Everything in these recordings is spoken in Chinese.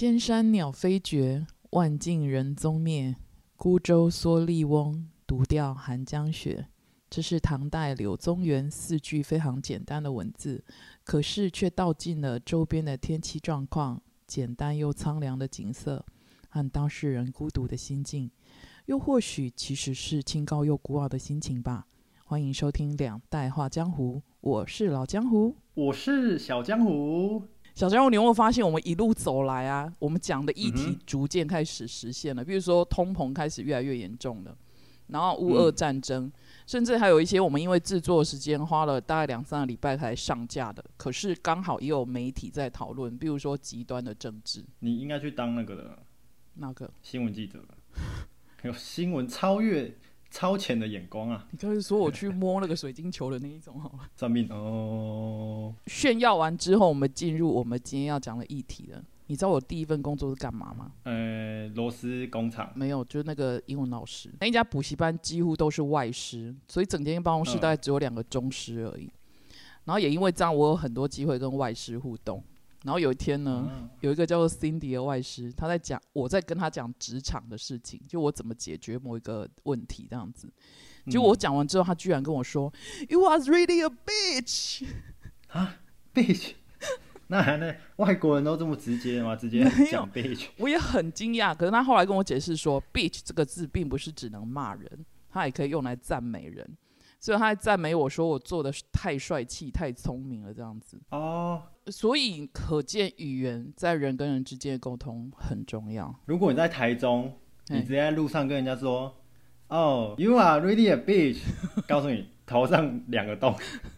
千山鸟飞绝，万径人踪灭。孤舟蓑笠翁，独钓寒江雪。这是唐代柳宗元四句非常简单的文字，可是却道尽了周边的天气状况、简单又苍凉的景色和当事人孤独的心境，又或许其实是清高又孤傲的心情吧。欢迎收听《两代画江湖》，我是老江湖，我是小江湖。小江湖，你有没有发现，我们一路走来啊，我们讲的议题逐渐开始实现了。比如说，通膨开始越来越严重了，然后乌俄战争，甚至还有一些我们因为制作时间花了大概两三个礼拜才上架的，可是刚好也有媒体在讨论，比如说极端的政治。你应该去当那个的，那个新闻记者，有新闻超越。超前的眼光啊！你刚才说我去摸那个水晶球的那一种好了。算命哦。炫耀完之后，我们进入我们今天要讲的议题了。你知道我第一份工作是干嘛吗？呃，螺丝工厂。没有，就是那个英文老师。那一家补习班几乎都是外师，所以整间办公室大概只有两个中师而已。然后也因为这样，我有很多机会跟外师互动。然后有一天呢，有一个叫做 Cindy 的外师，他在讲，我在跟他讲职场的事情，就我怎么解决某一个问题这样子。就我讲完之后，他居然跟我说：“You was really a bitch。”啊，bitch？那还那外国人都这么直接吗？直接讲 bitch？我也很惊讶。可是他后来跟我解释说，bitch 这个字并不是只能骂人，它也可以用来赞美人。所以他还赞美我说我做的太帅气、太聪明了这样子。哦。所以可见，语言在人跟人之间的沟通很重要。如果你在台中，你直接在路上跟人家说：“哦，You are really a bitch。”告诉你头上两个洞，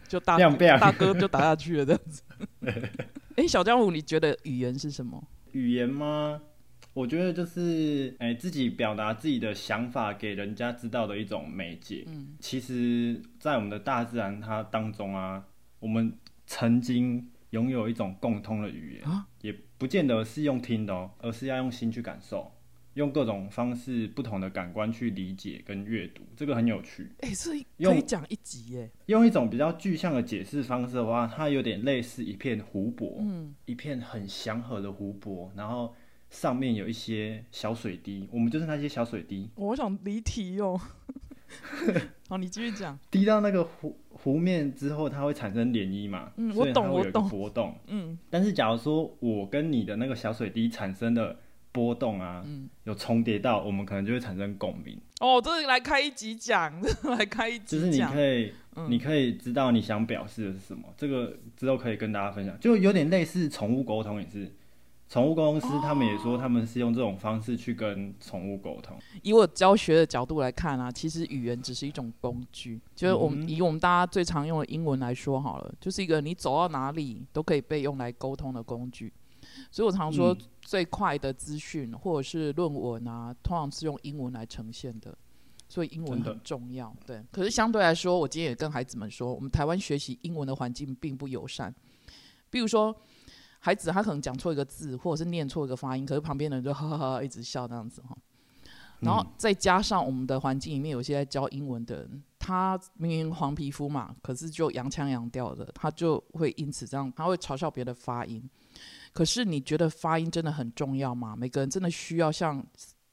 就大大哥就打下去了这样子。哎，小江湖，你觉得语言是什么？语言吗？我觉得就是哎，自己表达自己的想法给人家知道的一种媒介。嗯，其实，在我们的大自然它当中啊，我们曾经。拥有一种共通的语言啊，也不见得是用听的哦，而是要用心去感受，用各种方式、不同的感官去理解跟阅读，这个很有趣。哎，这可以讲一集耶。用一种比较具象的解释方式的话，它有点类似一片湖泊，嗯，一片很祥和的湖泊，然后上面有一些小水滴，我们就是那些小水滴。我想离题哦。好，你继续讲。滴到那个湖湖面之后，它会产生涟漪嘛？嗯，我懂，我懂。波动，嗯。但是假如说我跟你的那个小水滴产生的波动啊，嗯，有重叠到，我们可能就会产生共鸣。哦，这是来开一集讲，来开一集就是你可以，你可以知道你想表示的是什么。这个之后可以跟大家分享，就有点类似宠物沟通也是。宠物公司他们也说，他们是用这种方式去跟宠物沟通。以我教学的角度来看啊，其实语言只是一种工具。就是我们以我们大家最常用的英文来说好了，就是一个你走到哪里都可以被用来沟通的工具。所以我常说，最快的资讯或者是论文啊，通常是用英文来呈现的。所以英文很重要。对，可是相对来说，我今天也跟孩子们说，我们台湾学习英文的环境并不友善。比如说。孩子他可能讲错一个字，或者是念错一个发音，可是旁边的人就哈哈哈一直笑这样子哈。然后再加上我们的环境里面有些在教英文的人，他明明黄皮肤嘛，可是就洋腔洋调的，他就会因此这样，他会嘲笑别的发音。可是你觉得发音真的很重要吗？每个人真的需要像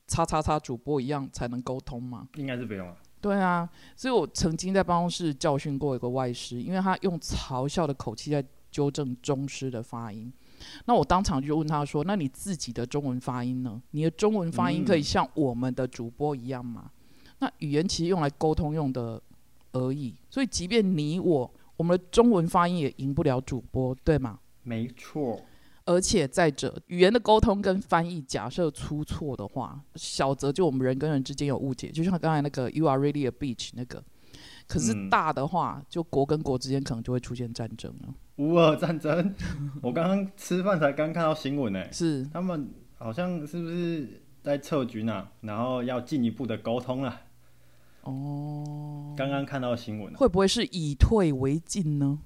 叉叉叉主播一样才能沟通吗？应该是不用啊。对啊，所以我曾经在办公室教训过一个外师，因为他用嘲笑的口气在。纠正中师的发音，那我当场就问他说：“那你自己的中文发音呢？你的中文发音可以像我们的主播一样吗？那语言其实用来沟通用的而已，所以即便你我，我们的中文发音也赢不了主播，对吗？没错。而且再者，语言的沟通跟翻译，假设出错的话，小则就我们人跟人之间有误解，就像刚才那个 “You are really a bitch” 那个。可是大的话，就国跟国之间可能就会出现战争了。乌俄战争，我刚刚吃饭才刚看到新闻呢，是他们好像是不是在撤军啊？然后要进一步的沟通啊？哦，刚刚看到新闻，会不会是以退为进呢？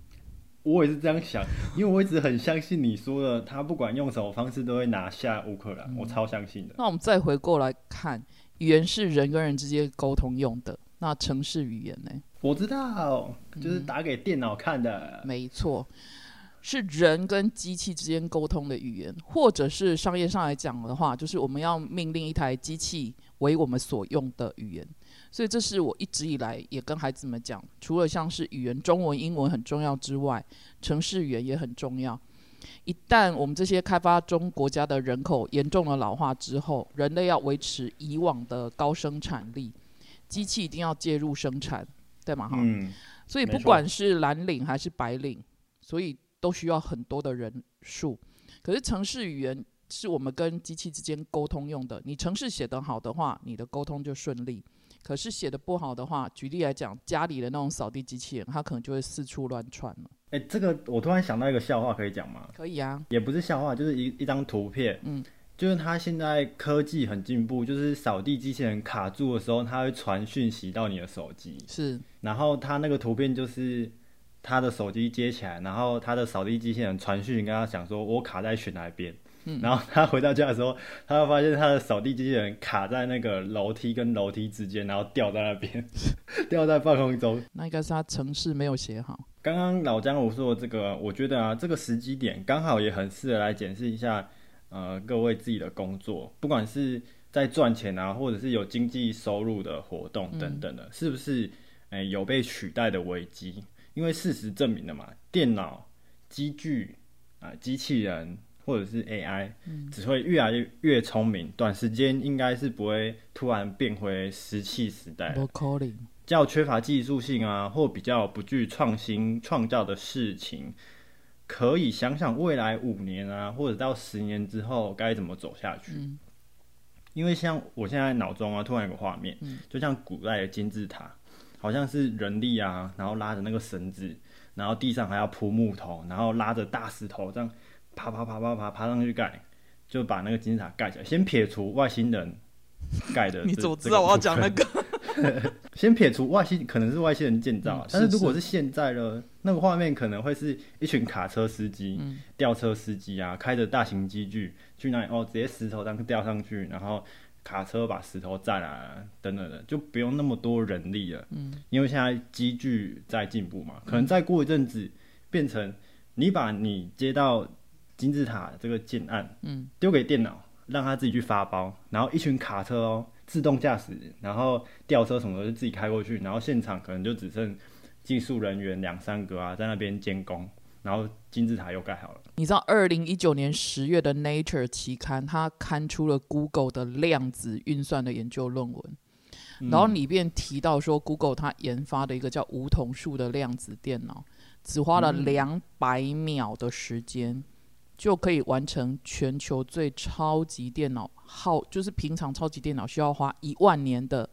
我也是这样想，因为我一直很相信你说的，他不管用什么方式都会拿下乌克兰，我超相信的。那我们再回过来看，语言是人跟人之间沟通用的。那城市语言呢？我知道，就是打给电脑看的。没错，是人跟机器之间沟通的语言，或者是商业上来讲的话，就是我们要命令一台机器为我们所用的语言。所以这是我一直以来也跟孩子们讲，除了像是语言中文、英文很重要之外，城市语言也很重要。一旦我们这些开发中国家的人口严重的老化之后，人类要维持以往的高生产力，机器一定要介入生产，对吗？哈，嗯，所以不管是蓝领还是白领，所以都需要很多的人数。可是城市语言是我们跟机器之间沟通用的，你城市写得好的话，你的沟通就顺利。可是写的不好的话，举例来讲，家里的那种扫地机器人，它可能就会四处乱窜了。哎，这个我突然想到一个笑话，可以讲吗？可以啊，也不是笑话，就是一一张图片。嗯，就是它现在科技很进步，就是扫地机器人卡住的时候，它会传讯息到你的手机。是，然后它那个图片就是他的手机接起来，然后他的扫地机器人传讯跟他讲说：“我卡在选哪边。”嗯然后他回到家的时候，他会发现他的扫地机器人卡在那个楼梯跟楼梯之间，然后掉在那边，掉在半空中。那应该是他程式没有写好。刚刚老江我说的这个，我觉得啊，这个时机点刚好也很适合来检视一下，呃，各位自己的工作，不管是在赚钱啊，或者是有经济收入的活动等等的，是不是诶有被取代的危机？因为事实证明了嘛，电脑、机具啊、机器人。或者是 AI，只会越来越越聪明，短时间应该是不会突然变回石器时代。较缺乏技术性啊，或比较不具创新创造的事情，可以想想未来五年啊，或者到十年之后该怎么走下去。因为像我现在脑中啊，突然有个画面，就像古代的金字塔，好像是人力啊，然后拉着那个绳子，然后地上还要铺木头，然后拉着大石头这样。爬爬爬爬爬爬上去盖，就把那个金字塔盖起来。先撇除外星人盖的，你怎么知道我要讲那个？先撇除外星可能是外星人建造，但是如果是现在呢，那个画面可能会是一群卡车司机、吊车司机啊，开着大型机具去那里哦，直接石头这样吊上去，然后卡车把石头载来等等的，就不用那么多人力了。嗯，因为现在机具在进步嘛，可能再过一阵子变成你把你接到。金字塔这个建案，嗯，丢给电脑，让他自己去发包，然后一群卡车哦，自动驾驶，然后吊车什么的就自己开过去，然后现场可能就只剩技术人员两三个啊，在那边监工，然后金字塔又盖好了。你知道，二零一九年十月的 Nature 期刊，它刊出了 Google 的量子运算的研究论文，然后里面提到说，Google 它研发的一个叫梧桐树的量子电脑，只花了两百秒的时间。就可以完成全球最超级电脑耗，就是平常超级电脑需要花一万年的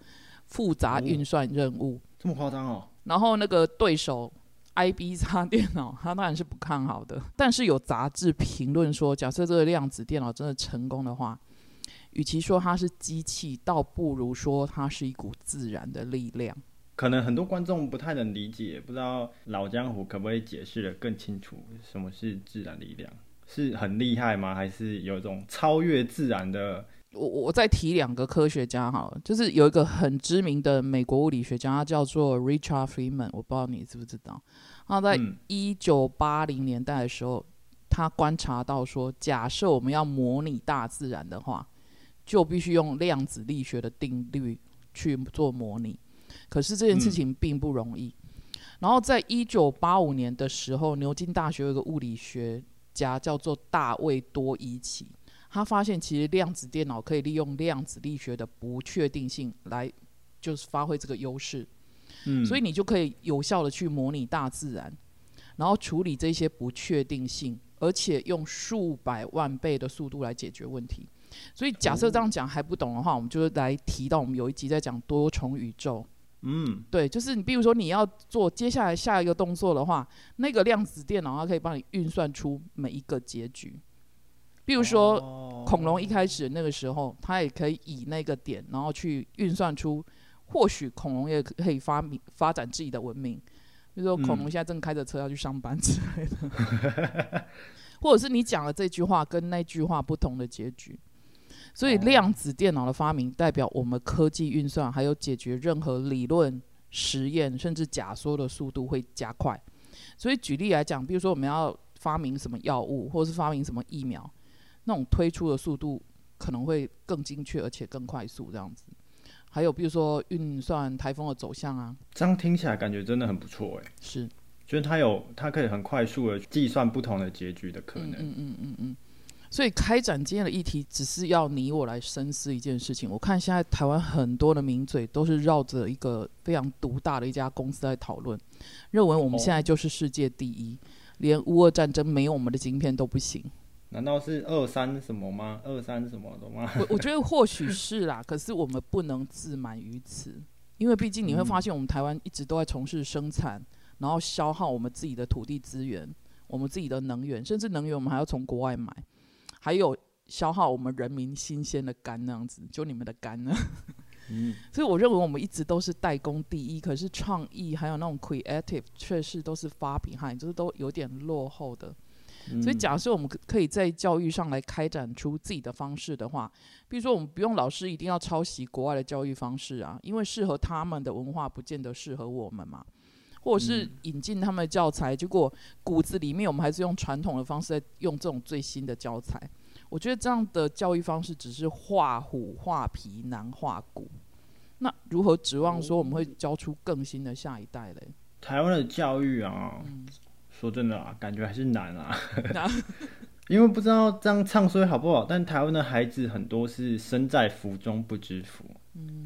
复杂运算任务。这么夸张哦？然后那个对手 IB 叉电脑，他当然是不看好的。但是有杂志评论说，假设这个量子电脑真的成功的话，与其说它是机器，倒不如说它是一股自然的力量。可能很多观众不太能理解，不知道老江湖可不可以解释的更清楚，什么是自然力量？是很厉害吗？还是有一种超越自然的？我我再提两个科学家好了，就是有一个很知名的美国物理学家，他叫做 Richard Feynman，我不知道你知不知道。他在一九八零年代的时候，他观察到说，假设我们要模拟大自然的话，就必须用量子力学的定律去做模拟。可是这件事情并不容易。然后在一九八五年的时候，牛津大学有一个物理学。家叫做大卫多伊奇，他发现其实量子电脑可以利用量子力学的不确定性来，就是发挥这个优势。嗯，所以你就可以有效的去模拟大自然，然后处理这些不确定性，而且用数百万倍的速度来解决问题。所以假设这样讲还不懂的话，我们就来提到我们有一集在讲多重宇宙。嗯，对，就是你，比如说你要做接下来下一个动作的话，那个量子电脑它可以帮你运算出每一个结局。比如说恐龙一开始那个时候，它也可以以那个点，然后去运算出，或许恐龙也可以发明发展自己的文明。比如说恐龙现在正开着车要去上班 之类的，或者是你讲了这句话跟那句话不同的结局。所以量子电脑的发明代表我们科技运算还有解决任何理论实验甚至假说的速度会加快。所以举例来讲，比如说我们要发明什么药物，或者是发明什么疫苗，那种推出的速度可能会更精确，而且更快速这样子。还有比如说运算台风的走向啊，这样听起来感觉真的很不错哎。是，就是它有它可以很快速的计算不同的结局的可能。嗯嗯嗯嗯。所以开展今天的议题，只是要你我来深思一件事情。我看现在台湾很多的名嘴都是绕着一个非常独大的一家公司在讨论，认为我们现在就是世界第一，连乌俄战争没有我们的晶片都不行。难道是二三什么吗？二三什么的吗？我我觉得或许是啦，可是我们不能自满于此，因为毕竟你会发现，我们台湾一直都在从事生产，然后消耗我们自己的土地资源，我们自己的能源，甚至能源我们还要从国外买。还有消耗我们人民新鲜的肝那样子，就你们的肝呢？嗯，所以我认为我们一直都是代工第一，可是创意还有那种 creative 确实都是发 behind，就是都有点落后的。所以假设我们可以在教育上来开展出自己的方式的话，比如说我们不用老师一定要抄袭国外的教育方式啊，因为适合他们的文化不见得适合我们嘛，或者是引进他们的教材，结果骨子里面我们还是用传统的方式在用这种最新的教材。我觉得这样的教育方式只是画虎画皮难画骨，那如何指望说我们会教出更新的下一代嘞？台湾的教育啊，说真的啊，感觉还是难啊，因为不知道这样唱衰好不好。但台湾的孩子很多是身在福中不知福，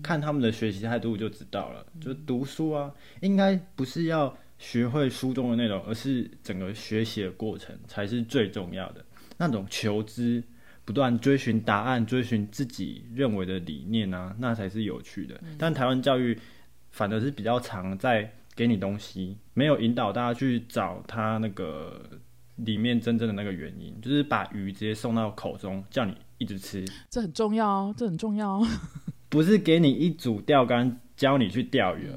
看他们的学习态度就知道了。就读书啊，应该不是要学会书中的内容，而是整个学习的过程才是最重要的那种求知。不断追寻答案，追寻自己认为的理念啊，那才是有趣的。但台湾教育反而是比较常在给你东西，没有引导大家去找他那个里面真正的那个原因，就是把鱼直接送到口中，叫你一直吃。这很重要哦，这很重要哦。不是给你一组钓竿教你去钓鱼，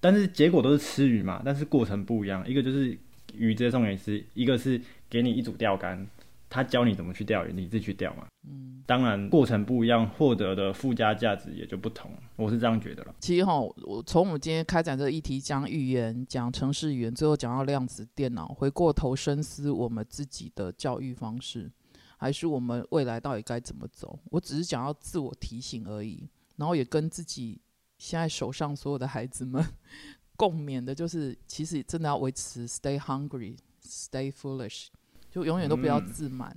但是结果都是吃鱼嘛，但是过程不一样。一个就是鱼直接送给你吃，一个是给你一组钓竿。他教你怎么去钓鱼，你自己去钓嘛。嗯，当然过程不一样，获得的附加价值也就不同。我是这样觉得了。其实哈，我从我们今天开展这个议题，讲语言，讲城市语言，最后讲到量子电脑，回过头深思我们自己的教育方式，还是我们未来到底该怎么走？我只是想要自我提醒而已，然后也跟自己现在手上所有的孩子们 共勉的，就是其实真的要维持 stay hungry，stay foolish。就永远都不要自满，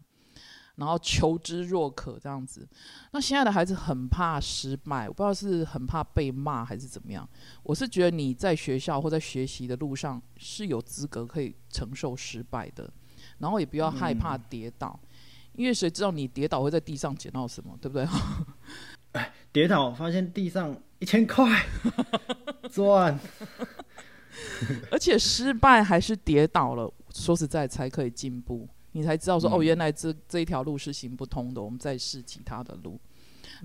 然后求知若渴这样子。那现在的孩子很怕失败，我不知道是很怕被骂还是怎么样。我是觉得你在学校或在学习的路上是有资格可以承受失败的，然后也不要害怕跌倒，因为谁知道你跌倒会在地上捡到什么，对不对？哎，跌倒发现地上一千块 赚，而且失败还是跌倒了。说实在，才可以进步，你才知道说哦，原来这这一条路是行不通的，我们再试其他的路。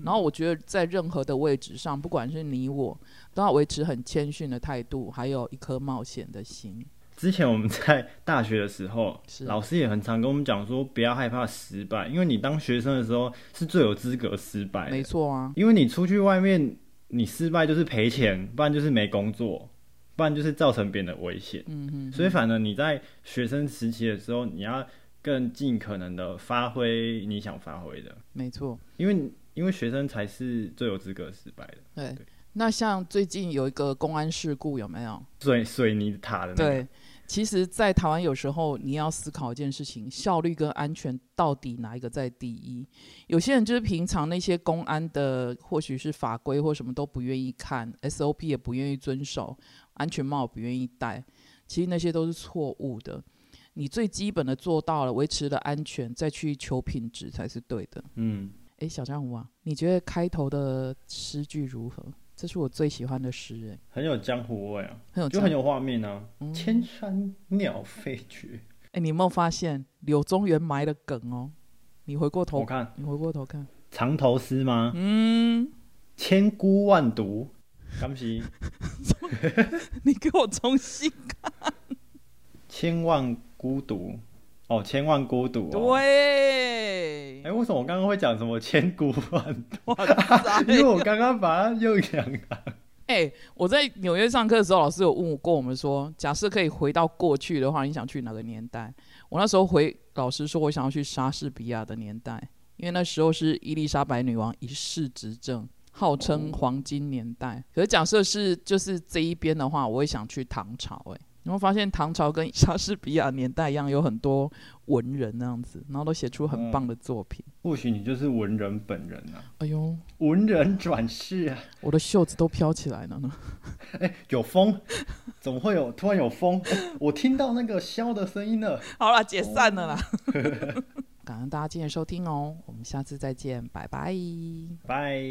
然后我觉得，在任何的位置上，不管是你我，都要维持很谦逊的态度，还有一颗冒险的心。之前我们在大学的时候，老师也很常跟我们讲说，不要害怕失败，因为你当学生的时候是最有资格失败。没错啊，因为你出去外面，你失败就是赔钱，不然就是没工作。不然就是造成别人的危险，嗯哼，所以反正你在学生时期的时候，你要更尽可能的发挥你想发挥的，没错，因为因为学生才是最有资格失败的。对，那像最近有一个公安事故，有没有水水泥塔的？对。其实，在台湾有时候你要思考一件事情：效率跟安全到底哪一个在第一？有些人就是平常那些公安的，或许是法规或什么都不愿意看，SOP 也不愿意遵守，安全帽不愿意戴，其实那些都是错误的。你最基本的做到了，维持了安全，再去求品质才是对的。嗯，哎，小江湖啊，你觉得开头的诗句如何？这是我最喜欢的诗，人，很有江湖味啊，很有就很有画面啊。千山鸟飞绝，哎，你有没有发现柳宗元埋的梗哦？你回过头我看，你回过头看。藏头诗吗？嗯，千孤万独，刚起，你给我重新看，千万孤独。哦，千万孤独。对。哎，为什么我刚刚会讲什么千古万独？因为我刚刚把它又讲了哎，我在纽约上课的时候，老师有问过我们说，假设可以回到过去的话，你想去哪个年代？我那时候回老师说，我想要去莎士比亚的年代，因为那时候是伊丽莎白女王一世执政，号称黄金年代。可是假设是就是这一边的话，我也想去唐朝，哎。你会发现唐朝跟莎士比亚年代一样，有很多文人那样子，然后都写出很棒的作品。或许你就是文人本人啊！哎呦，文人转世啊！我的袖子都飘起来了呢。哎，有风？怎么会有？突然有风？我听到那个箫的声音了。好了，解散了啦。感恩大家今天收听哦，我们下次再见，拜拜。拜。